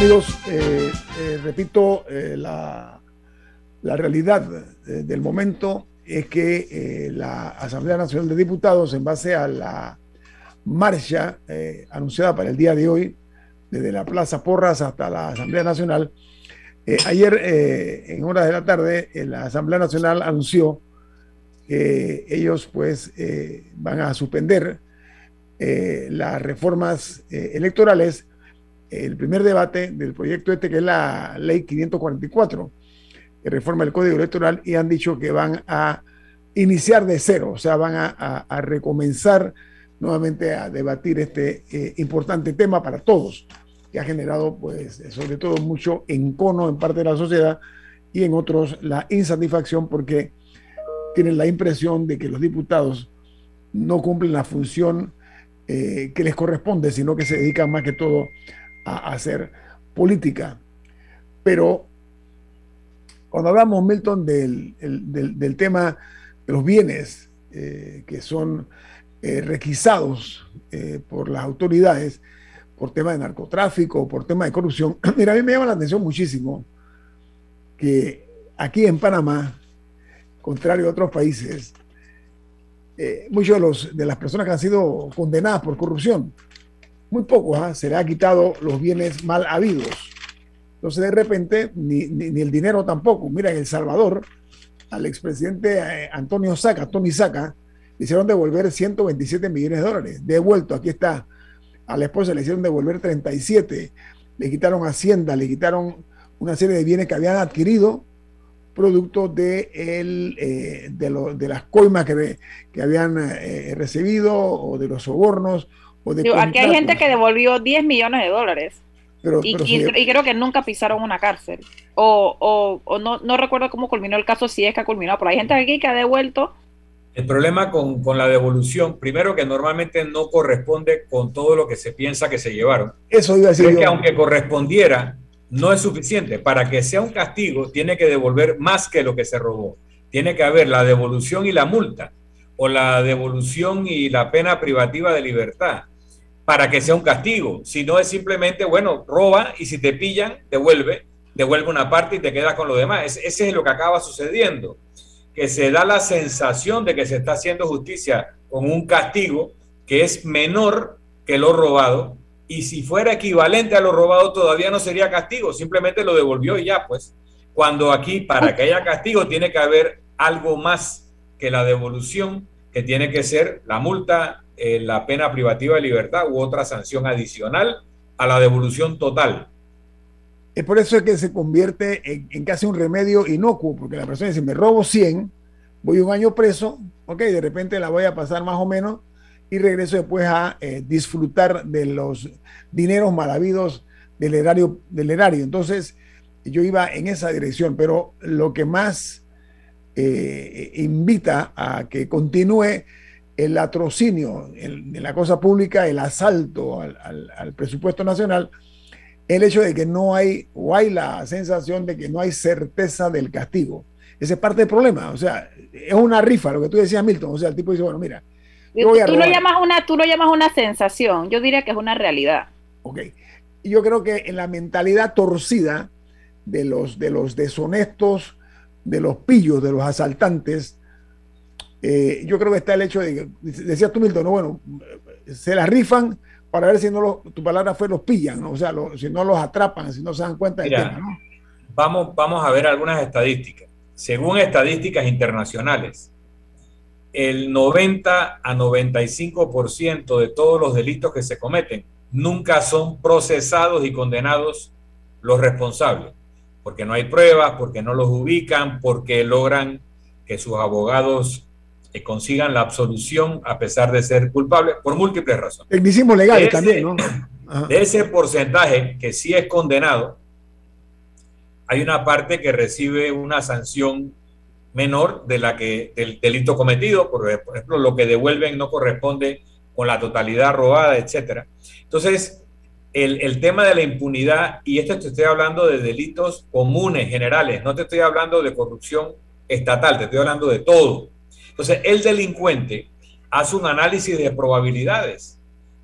Amigos, eh, eh, repito, eh, la, la, realidad del momento es que la Asamblea Nacional de Diputados, en base a la marcha anunciada para el día de hoy, desde la Plaza Porras hasta la Asamblea Nacional, ayer en horas de la tarde la Asamblea Nacional anunció que ellos pues van a suspender las reformas electorales el primer debate del proyecto este, que es la ley 544, que reforma el Código Electoral, y han dicho que van a iniciar de cero, o sea, van a, recomenzar nuevamente a debatir este eh, importante tema para todos, que ha generado, pues, sobre todo mucho encono en parte de la sociedad y en otros la insatisfacción porque tienen la impresión de que los diputados no cumplen la función eh, que les corresponde, sino que se dedican más que todo a hacer política. Pero cuando hablamos, Milton, del, del, tema de los bienes eh, que son eh, requisados eh, por las autoridades por tema de narcotráfico, por tema de corrupción, mira, a mí me llama la atención muchísimo que aquí en Panamá, contrario a otros países, muchos de, los, de las personas que han sido condenadas por corrupción muy pocos, ¿ah? se le ha quitado los bienes mal habidos. Entonces, de repente, ni, el dinero tampoco. Mira, en El Salvador, al expresidente eh, Antonio Saca, Tony Saca, le hicieron devolver 127 millones de dólares. Devuelto, aquí está. A la esposa le hicieron devolver 37. Le quitaron Hacienda, le quitaron una serie de bienes que habían adquirido producto de, el, eh, de, de, las coimas que, que habían eh, recibido o de los sobornos aquí hay gente que devolvió 10 millones de dólares. y, creo que nunca pisaron una cárcel. O, no, no, recuerdo cómo culminó el caso, si es que ha culminado, pero hay gente aquí que ha devuelto. El problema con, la devolución, primero que normalmente no corresponde con todo lo que se piensa que se llevaron. Eso iba a decir. que aunque correspondiera, no es suficiente. Para que sea un castigo, tiene que devolver más que lo que se robó. Tiene que haber la devolución y la multa, o la devolución y la pena privativa de libertad para que sea un castigo. Si no es simplemente, bueno, roba y si te pillan, devuelve, devuelve una parte y te quedas con lo demás. ese es lo que acaba sucediendo, que se da la sensación de que se está haciendo justicia con un castigo que es menor que lo robado y si fuera equivalente a lo robado todavía no sería castigo, simplemente lo devolvió y ya, pues. Cuando aquí, para que haya castigo, tiene que haber algo más que la devolución, que tiene que ser la multa, la pena privativa de libertad u otra sanción adicional a la devolución total. Es por eso que se convierte en, casi un remedio inocuo, porque la persona dice, me robo 100, voy un año preso, ok, de repente la voy a pasar más o menos y regreso después a eh, disfrutar de los dineros malavidos del erario, del erario. Entonces, yo iba en esa dirección, pero lo que más eh, invita a que continúe el latrocinio en, la cosa pública, el asalto al, presupuesto nacional, el hecho de que no hay, o hay la sensación de que no hay certeza del castigo. Ese es parte del problema. O sea, es una rifa, lo que tú decías, Milton. O sea, el tipo dice, bueno, mira. tú, lo llamas una, tú lo llamas una sensación. Yo diría que es una realidad. Ok. Yo creo que en la mentalidad torcida de los, de los deshonestos, de los pillos, de los asaltantes, eh, yo creo que está el hecho de que, decías tú, Milton, bueno, se la rifan para ver si no lo, tu palabra fue los pillan, o sea, si no los atrapan, si no se dan cuenta del tema, ¿no? Vamos, vamos a ver algunas estadísticas. Según estadísticas internacionales, el 90 a 95% de todos los delitos que se cometen nunca son procesados y condenados los responsables, porque no hay pruebas, porque no los ubican, porque logran que sus abogados que consigan la absolución a pesar de ser culpables por múltiples razones. Tecnicismo legal también, ¿no? De ese porcentaje que sí es condenado, hay una parte que recibe una sanción menor de la que del delito cometido, por ejemplo, lo que devuelven no corresponde con la totalidad robada, etcétera. Entonces, el, el, tema de la impunidad, y esto te estoy hablando de delitos comunes, generales, no te estoy hablando de corrupción estatal, te estoy hablando de todo. Entonces, el delincuente hace un análisis de probabilidades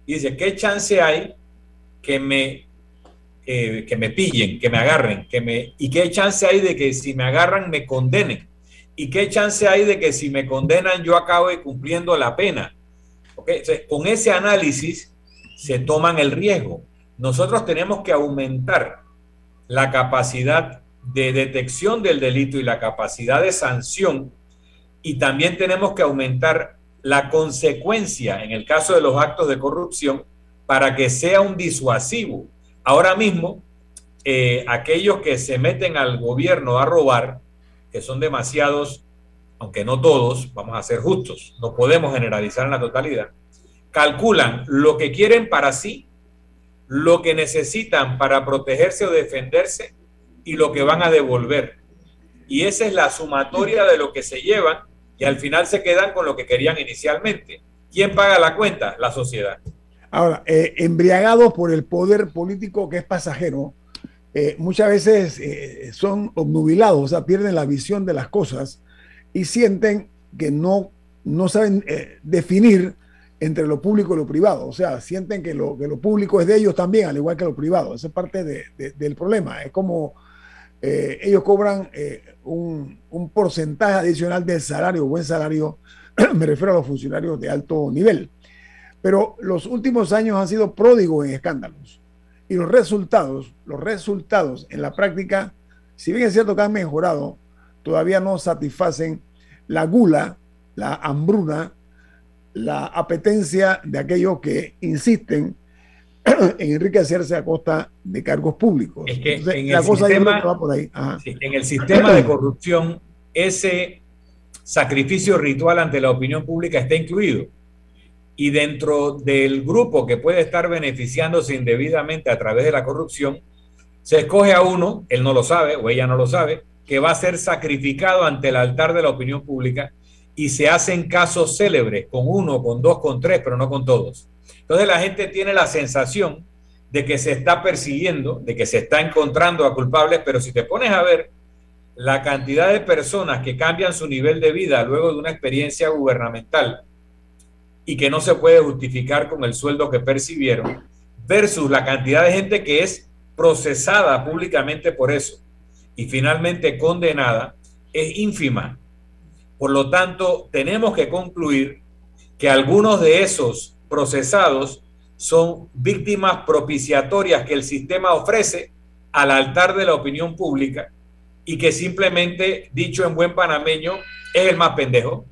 y dice, ¿qué chance hay que me, eh, que me pillen, que me agarren? Que me, ¿Y qué chance hay de que si me agarran me condenen? ¿Y qué chance hay de que si me condenan yo acabe cumpliendo la pena? con ese análisis se toman el riesgo. Nosotros tenemos que aumentar la capacidad de detección del delito y la capacidad de sanción y también tenemos que aumentar la consecuencia en el caso de los actos de corrupción para que sea un disuasivo. Ahora mismo, eh, aquellos que se meten al gobierno a robar, que son demasiados, aunque no todos, vamos a ser justos, no podemos generalizar en la totalidad, calculan lo que quieren para sí, lo que necesitan para protegerse o defenderse y lo que van a devolver. Y esa es la sumatoria de lo que se llevan y al final se quedan con lo que querían inicialmente. ¿Quién paga la cuenta? La sociedad. Ahora, eh, embriagados por el poder político que es pasajero, eh, muchas veces eh, son obnubilados, o sea, pierden la visión de las cosas y sienten que no, no saben definir entre lo público y lo privado. O sea, sienten que lo, que lo público es de ellos también, al igual que lo privado. Esa es parte del problema. Es como ellos cobran un, porcentaje adicional del salario, buen salario, me refiero a los funcionarios de alto nivel. Pero los últimos años han sido pródigos en escándalos. Y los resultados, los resultados en la práctica, si bien es cierto que han mejorado, todavía no satisfacen la gula, la hambruna, la apetencia de aquellos que insisten en enriquecerse a costa de cargos públicos. Es que en, el sistema, en el sistema de corrupción, ese sacrificio ritual ante la opinión pública está incluido. Y dentro del grupo que puede estar beneficiándose indebidamente a través de la corrupción, se escoge a uno, él no lo sabe o ella no lo sabe, que va a ser sacrificado ante el altar de la opinión pública y se hacen casos célebres con uno, con dos, con tres, pero no con todos. Entonces la gente tiene la sensación de que se está persiguiendo, de que se está encontrando a culpables, pero si te pones a ver la cantidad de personas que cambian su nivel de vida luego de una experiencia gubernamental y que no se puede justificar con el sueldo que percibieron, versus la cantidad de gente que es procesada públicamente por eso y finalmente condenada, es ínfima. Por lo tanto, tenemos que concluir que algunos de esos procesados son víctimas propiciatorias que el sistema ofrece al altar de la opinión pública y que simplemente, dicho en buen panameño, es el más pendejo.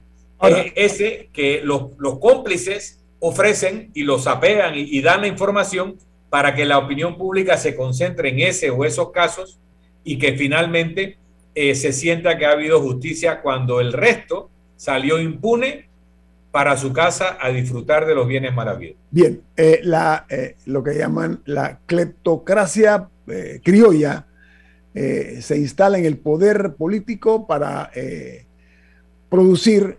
es ese que los, cómplices ofrecen y los apean y, dan la información para que la opinión pública se concentre en ese o esos casos y que finalmente eh, se sienta que ha habido justicia cuando el resto salió impune para su casa a disfrutar de los bienes maravillosos. Bien, eh, eh, lo que llaman la cleptocracia criolla se instala en el poder político para producir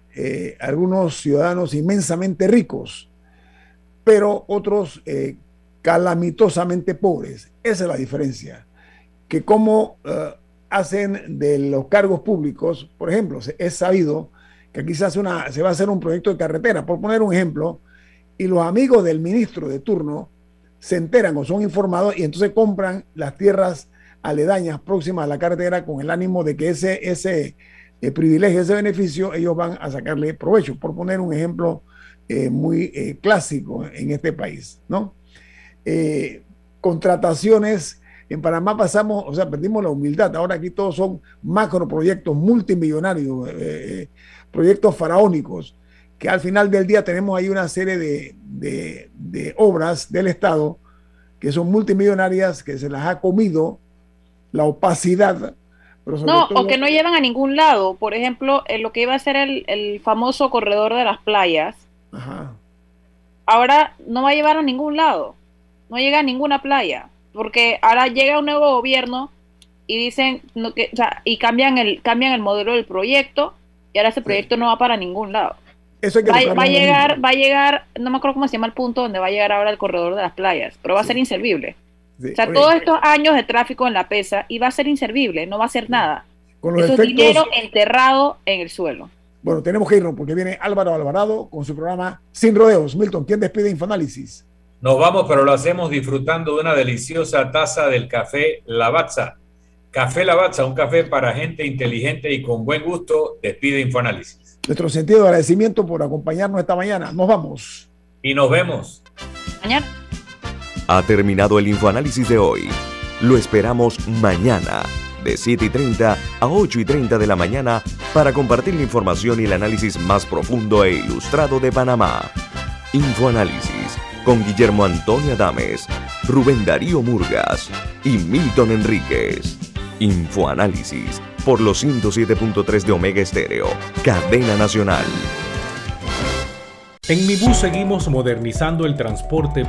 algunos ciudadanos inmensamente ricos, pero otros calamitosamente pobres. Esa es la diferencia. Que como eh, hacen de los cargos públicos, por ejemplo, es sabido que aquí se, va a hacer un proyecto de carretera, por poner un ejemplo, y los amigos del ministro de turno se enteran o son informados y entonces compran las tierras aledañas próximas a la carretera con el ánimo de que ese, ese eh, privilegio, ese beneficio, ellos van a sacarle provecho, por poner un ejemplo eh, muy clásico en este país, ¿no? Eh, contrataciones. En Panamá pasamos, o sea, perdimos la humildad. Ahora aquí todos son macroproyectos multimillonarios, eh, eh, proyectos faraónicos, que al final del día tenemos ahí una serie de, obras del Estado que son multimillonarias, que se las ha comido la opacidad. no, o que no llevan a ningún lado. Por ejemplo, en lo que iba a ser el, el famoso corredor de las playas, ahora no va a llevar a ningún lado no llega a ninguna playa, porque ahora llega un nuevo gobierno y dicen que, y cambian el cambian el modelo del proyecto y ahora ese proyecto no va para ningún lado. Eso va, a llegar, va a llegar, no me acuerdo cómo se llama el punto donde va a llegar ahora el corredor de las playas, pero va a ser inservible. O sea, todos estos años de tráfico en la pesa y va a ser inservible, no va a ser nada. Con los dinero enterrado en el suelo. Bueno, tenemos que irnos porque viene Álvaro Alvarado con su programa Sin Rodeos. Milton, ¿quién despide Infoanálisis? Nos vamos, pero lo hacemos disfrutando de una deliciosa taza del café Lavazza. Café Lavazza, un café para gente inteligente y con buen gusto. Despide Infoanálisis. Nuestro sentido de agradecimiento por acompañarnos esta mañana. Nos vamos. Y nos vemos. Mañana. Ha terminado el Infoanálisis de hoy. Lo esperamos mañana de 7 y 30 a 8 y 30 de la mañana para compartir la información y el análisis más profundo e ilustrado de Panamá. Infoanálisis con Guillermo Antonio Adames, Rubén Darío Murgas y Milton Enríquez. Infoanálisis por los 107.3 de Omega Estéreo, cadena nacional. En Mi Bus seguimos modernizando el transporte